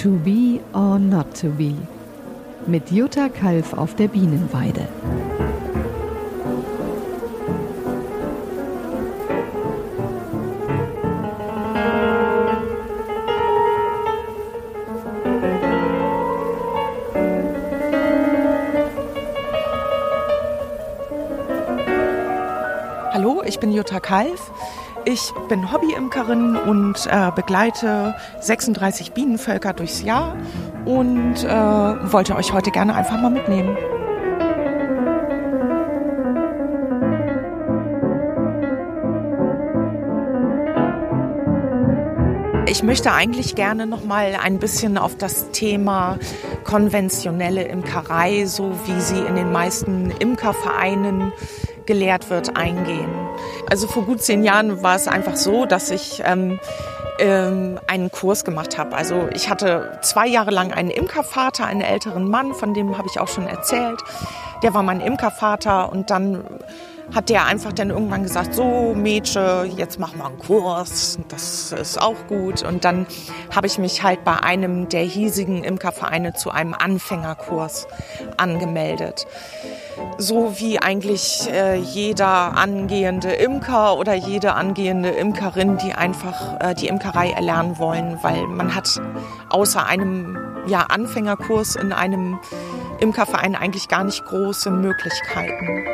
To be or not to be. Mit Jutta Kalf auf der Bienenweide. Hallo, ich bin Jutta Kalf. Ich bin Hobbyimkerin und äh, begleite 36 Bienenvölker durchs Jahr und äh, wollte euch heute gerne einfach mal mitnehmen. Ich möchte eigentlich gerne noch mal ein bisschen auf das Thema konventionelle Imkerei, so wie sie in den meisten Imkervereinen gelehrt wird, eingehen. Also vor gut zehn Jahren war es einfach so, dass ich ähm, ähm, einen Kurs gemacht habe. Also ich hatte zwei Jahre lang einen Imkervater, einen älteren Mann, von dem habe ich auch schon erzählt. Der war mein Imkervater und dann hat der einfach dann irgendwann gesagt, so Mädchen, jetzt mach mal einen Kurs, das ist auch gut. Und dann habe ich mich halt bei einem der hiesigen Imkervereine zu einem Anfängerkurs angemeldet so wie eigentlich äh, jeder angehende Imker oder jede angehende Imkerin, die einfach äh, die Imkerei erlernen wollen, weil man hat außer einem ja, Anfängerkurs in einem Imkerverein eigentlich gar nicht große Möglichkeiten.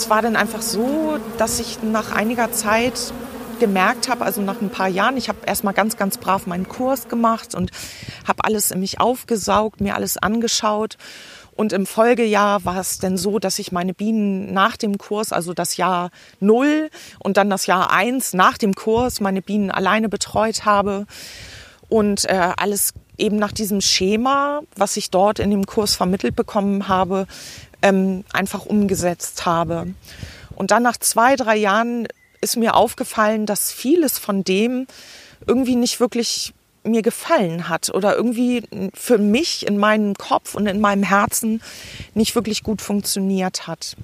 Es war dann einfach so, dass ich nach einiger Zeit gemerkt habe, also nach ein paar Jahren, ich habe erstmal ganz, ganz brav meinen Kurs gemacht und habe alles in mich aufgesaugt, mir alles angeschaut. Und im Folgejahr war es dann so, dass ich meine Bienen nach dem Kurs, also das Jahr null und dann das Jahr eins nach dem Kurs, meine Bienen alleine betreut habe und äh, alles eben nach diesem Schema, was ich dort in dem Kurs vermittelt bekommen habe, ähm, einfach umgesetzt habe. Und dann nach zwei, drei Jahren ist mir aufgefallen, dass vieles von dem irgendwie nicht wirklich mir gefallen hat oder irgendwie für mich in meinem Kopf und in meinem Herzen nicht wirklich gut funktioniert hat.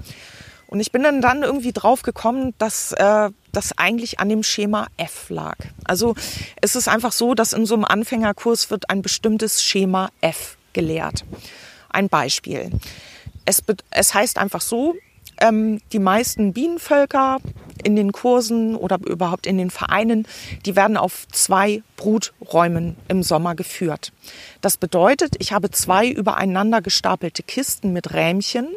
Und ich bin dann, dann irgendwie drauf gekommen, dass äh, das eigentlich an dem Schema F lag. Also es ist einfach so, dass in so einem Anfängerkurs wird ein bestimmtes Schema F gelehrt. Ein Beispiel. Es, es heißt einfach so, ähm, die meisten Bienenvölker in den Kursen oder überhaupt in den Vereinen, die werden auf zwei Bruträumen im Sommer geführt. Das bedeutet, ich habe zwei übereinander gestapelte Kisten mit Rähmchen,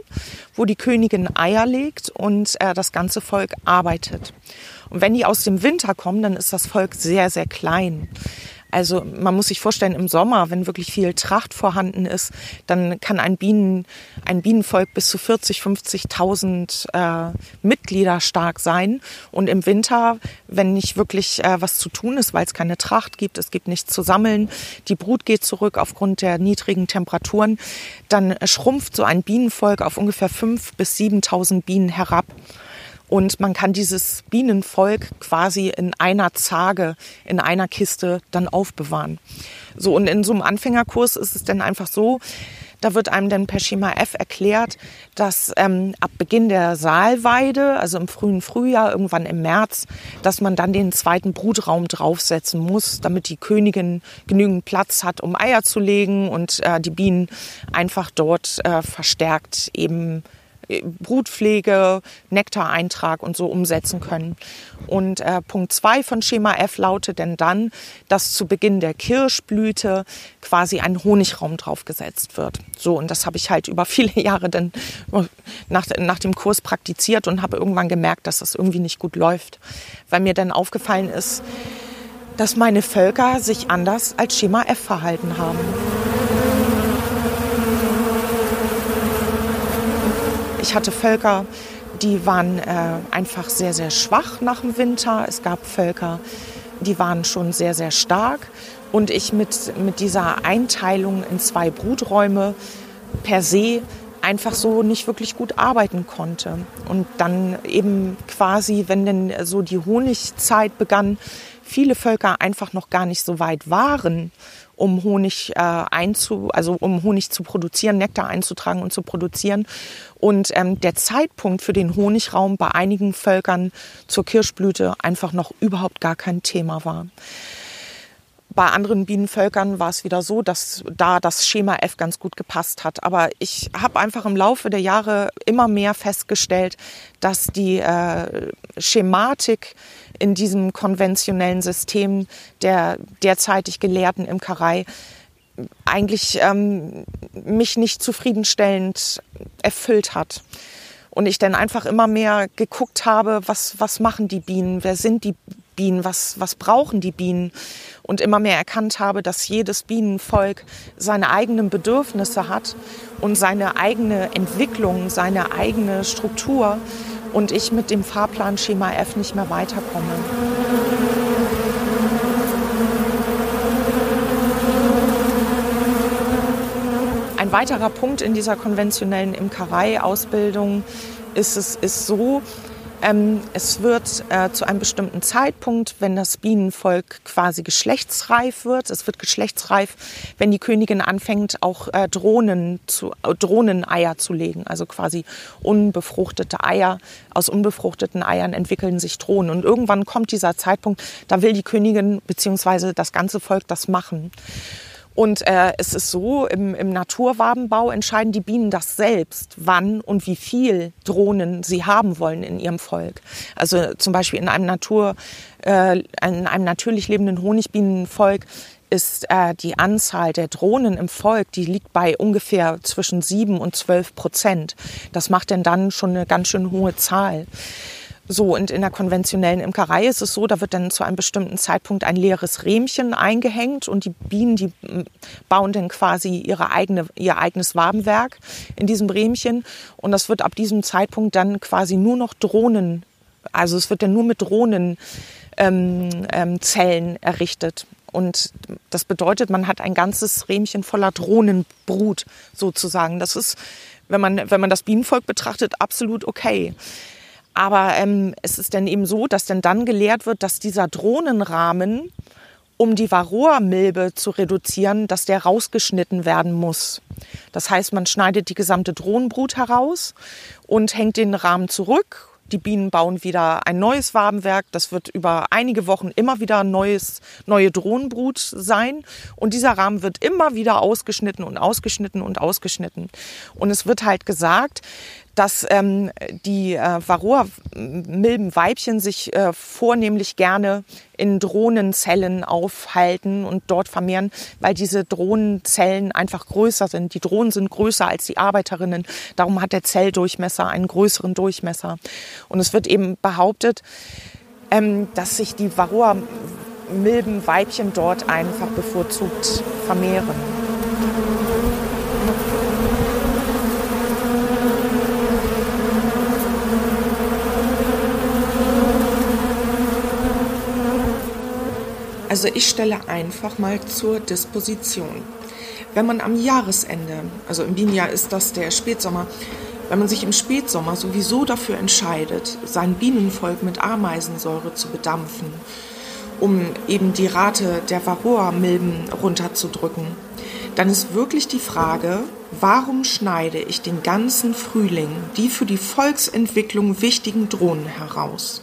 wo die Königin Eier legt und äh, das ganze Volk arbeitet. Und wenn die aus dem Winter kommen, dann ist das Volk sehr, sehr klein. Also man muss sich vorstellen, im Sommer, wenn wirklich viel Tracht vorhanden ist, dann kann ein, Bienen, ein Bienenvolk bis zu 40, 50.000 äh, Mitglieder stark sein. Und im Winter, wenn nicht wirklich äh, was zu tun ist, weil es keine Tracht gibt, es gibt nichts zu sammeln, die Brut geht zurück aufgrund der niedrigen Temperaturen, dann schrumpft so ein Bienenvolk auf ungefähr 5.000 bis 7.000 Bienen herab. Und man kann dieses Bienenvolk quasi in einer Zage, in einer Kiste dann aufbewahren. So, und in so einem Anfängerkurs ist es dann einfach so, da wird einem dann per Schema F erklärt, dass ähm, ab Beginn der Saalweide, also im frühen Frühjahr, irgendwann im März, dass man dann den zweiten Brutraum draufsetzen muss, damit die Königin genügend Platz hat, um Eier zu legen und äh, die Bienen einfach dort äh, verstärkt eben Brutpflege, Nektareintrag und so umsetzen können. Und äh, Punkt zwei von Schema F lautet denn dann, dass zu Beginn der Kirschblüte quasi ein Honigraum draufgesetzt wird. So, und das habe ich halt über viele Jahre dann nach, nach dem Kurs praktiziert und habe irgendwann gemerkt, dass das irgendwie nicht gut läuft, weil mir dann aufgefallen ist, dass meine Völker sich anders als Schema F verhalten haben. Ich hatte Völker, die waren äh, einfach sehr, sehr schwach nach dem Winter. Es gab Völker, die waren schon sehr, sehr stark. Und ich mit, mit dieser Einteilung in zwei Bruträume per se einfach so nicht wirklich gut arbeiten konnte. Und dann eben quasi, wenn denn so die Honigzeit begann, viele Völker einfach noch gar nicht so weit waren um Honig äh, einzu, also um Honig zu produzieren, Nektar einzutragen und zu produzieren. Und ähm, der Zeitpunkt für den Honigraum bei einigen Völkern zur Kirschblüte einfach noch überhaupt gar kein Thema war. Bei anderen Bienenvölkern war es wieder so, dass da das Schema F ganz gut gepasst hat. Aber ich habe einfach im Laufe der Jahre immer mehr festgestellt, dass die äh, Schematik in diesem konventionellen System der derzeitig gelehrten Imkerei eigentlich ähm, mich nicht zufriedenstellend erfüllt hat. Und ich dann einfach immer mehr geguckt habe, was, was machen die Bienen, wer sind die Bienen, was, was brauchen die Bienen und immer mehr erkannt habe, dass jedes Bienenvolk seine eigenen Bedürfnisse hat und seine eigene Entwicklung, seine eigene Struktur und ich mit dem Fahrplan Schema F nicht mehr weiterkomme. Ein weiterer Punkt in dieser konventionellen Imkerei-Ausbildung ist es ist so, ähm, es wird äh, zu einem bestimmten Zeitpunkt, wenn das Bienenvolk quasi geschlechtsreif wird, es wird geschlechtsreif, wenn die Königin anfängt, auch äh, Drohnen zu, äh, Drohneneier zu legen, also quasi unbefruchtete Eier. Aus unbefruchteten Eiern entwickeln sich Drohnen. Und irgendwann kommt dieser Zeitpunkt, da will die Königin bzw. das ganze Volk das machen. Und äh, es ist so, im, im Naturwabenbau entscheiden die Bienen das selbst, wann und wie viel Drohnen sie haben wollen in ihrem Volk. Also zum Beispiel in einem Natur, äh, in einem natürlich lebenden Honigbienenvolk ist äh, die Anzahl der Drohnen im Volk, die liegt bei ungefähr zwischen sieben und zwölf Prozent. Das macht denn dann schon eine ganz schön hohe Zahl. So, und in der konventionellen Imkerei ist es so, da wird dann zu einem bestimmten Zeitpunkt ein leeres Rähmchen eingehängt und die Bienen, die bauen dann quasi ihre eigene, ihr eigenes Wabenwerk in diesem Rähmchen. Und das wird ab diesem Zeitpunkt dann quasi nur noch Drohnen, also es wird dann nur mit Drohnenzellen ähm, ähm, errichtet. Und das bedeutet, man hat ein ganzes Rähmchen voller Drohnenbrut sozusagen. Das ist, wenn man, wenn man das Bienenvolk betrachtet, absolut okay. Aber ähm, es ist dann eben so, dass dann dann gelehrt wird, dass dieser Drohnenrahmen, um die Varroa-Milbe zu reduzieren, dass der rausgeschnitten werden muss. Das heißt, man schneidet die gesamte Drohnenbrut heraus und hängt den Rahmen zurück die Bienen bauen wieder ein neues Wabenwerk. Das wird über einige Wochen immer wieder neues, neue Drohnenbrut sein. Und dieser Rahmen wird immer wieder ausgeschnitten und ausgeschnitten und ausgeschnitten. Und es wird halt gesagt, dass ähm, die äh, Varroa-Milbenweibchen sich äh, vornehmlich gerne in Drohnenzellen aufhalten und dort vermehren, weil diese Drohnenzellen einfach größer sind. Die Drohnen sind größer als die Arbeiterinnen. Darum hat der Zelldurchmesser einen größeren Durchmesser. Und es wird eben behauptet, ähm, dass sich die Varroa-Milbenweibchen dort einfach bevorzugt vermehren. Also ich stelle einfach mal zur Disposition. Wenn man am Jahresende, also im Bienenjahr ist das der Spätsommer, wenn man sich im Spätsommer sowieso dafür entscheidet, sein Bienenvolk mit Ameisensäure zu bedampfen, um eben die Rate der Varroa-Milben runterzudrücken, dann ist wirklich die Frage, warum schneide ich den ganzen Frühling die für die Volksentwicklung wichtigen Drohnen heraus?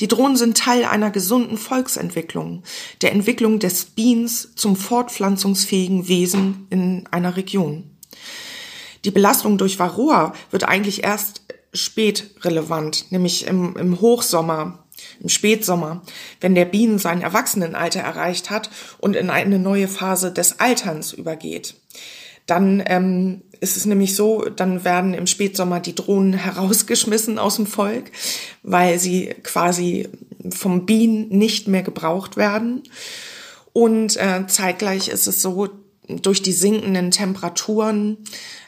Die Drohnen sind Teil einer gesunden Volksentwicklung, der Entwicklung des Biens zum fortpflanzungsfähigen Wesen in einer Region. Die Belastung durch Varroa wird eigentlich erst spät relevant, nämlich im, im Hochsommer, im Spätsommer, wenn der Bienen sein Erwachsenenalter erreicht hat und in eine neue Phase des Alterns übergeht. Dann ähm, ist es nämlich so, dann werden im Spätsommer die Drohnen herausgeschmissen aus dem Volk, weil sie quasi vom Bienen nicht mehr gebraucht werden. Und äh, zeitgleich ist es so, durch die sinkenden Temperaturen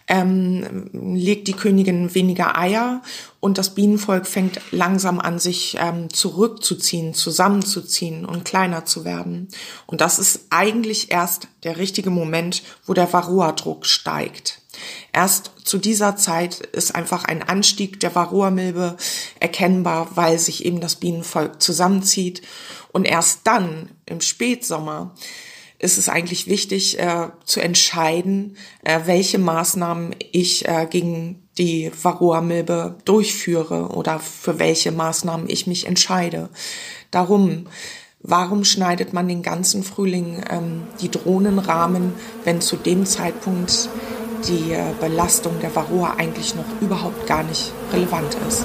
ähm, legt die Königin weniger Eier und das Bienenvolk fängt langsam an, sich ähm, zurückzuziehen, zusammenzuziehen und kleiner zu werden. Und das ist eigentlich erst der richtige Moment, wo der Varroa-Druck steigt. Erst zu dieser Zeit ist einfach ein Anstieg der Varroa-Milbe erkennbar, weil sich eben das Bienenvolk zusammenzieht. Und erst dann, im Spätsommer, ist es eigentlich wichtig äh, zu entscheiden, äh, welche Maßnahmen ich äh, gegen die Varroa-Milbe durchführe oder für welche Maßnahmen ich mich entscheide. Darum, warum schneidet man den ganzen Frühling ähm, die Drohnenrahmen, wenn zu dem Zeitpunkt die äh, Belastung der Varroa eigentlich noch überhaupt gar nicht relevant ist?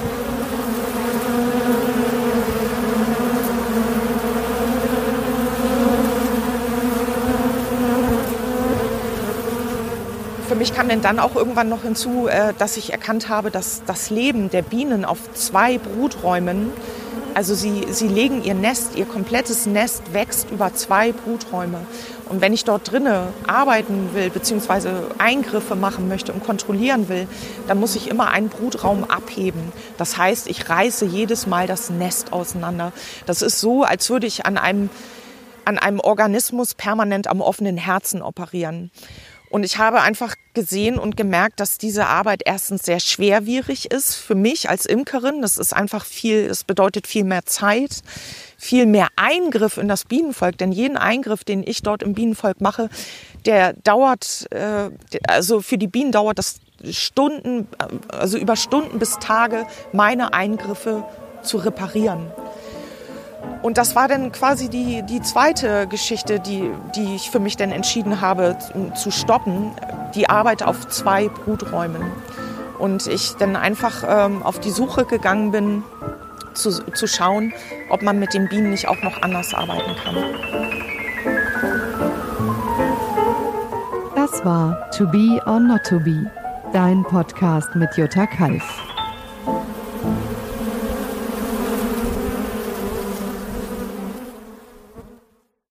Für mich kam denn dann auch irgendwann noch hinzu, äh, dass ich erkannt habe, dass das Leben der Bienen auf zwei Bruträumen, also sie, sie legen ihr Nest, ihr komplettes Nest wächst über zwei Bruträume. Und wenn ich dort drinnen arbeiten will, beziehungsweise Eingriffe machen möchte und kontrollieren will, dann muss ich immer einen Brutraum abheben. Das heißt, ich reiße jedes Mal das Nest auseinander. Das ist so, als würde ich an einem, an einem Organismus permanent am offenen Herzen operieren. Und ich habe einfach gesehen und gemerkt, dass diese Arbeit erstens sehr schwerwierig ist für mich als Imkerin. Das ist einfach viel, es bedeutet viel mehr Zeit, viel mehr Eingriff in das Bienenvolk. Denn jeden Eingriff, den ich dort im Bienenvolk mache, der dauert, äh, also für die Bienen dauert das Stunden, also über Stunden bis Tage, meine Eingriffe zu reparieren. Und das war dann quasi die, die zweite Geschichte, die, die ich für mich dann entschieden habe zu stoppen, die Arbeit auf zwei Bruträumen. Und ich dann einfach ähm, auf die Suche gegangen bin, zu, zu schauen, ob man mit den Bienen nicht auch noch anders arbeiten kann. Das war To Be or Not to Be, dein Podcast mit Jutta Kalf.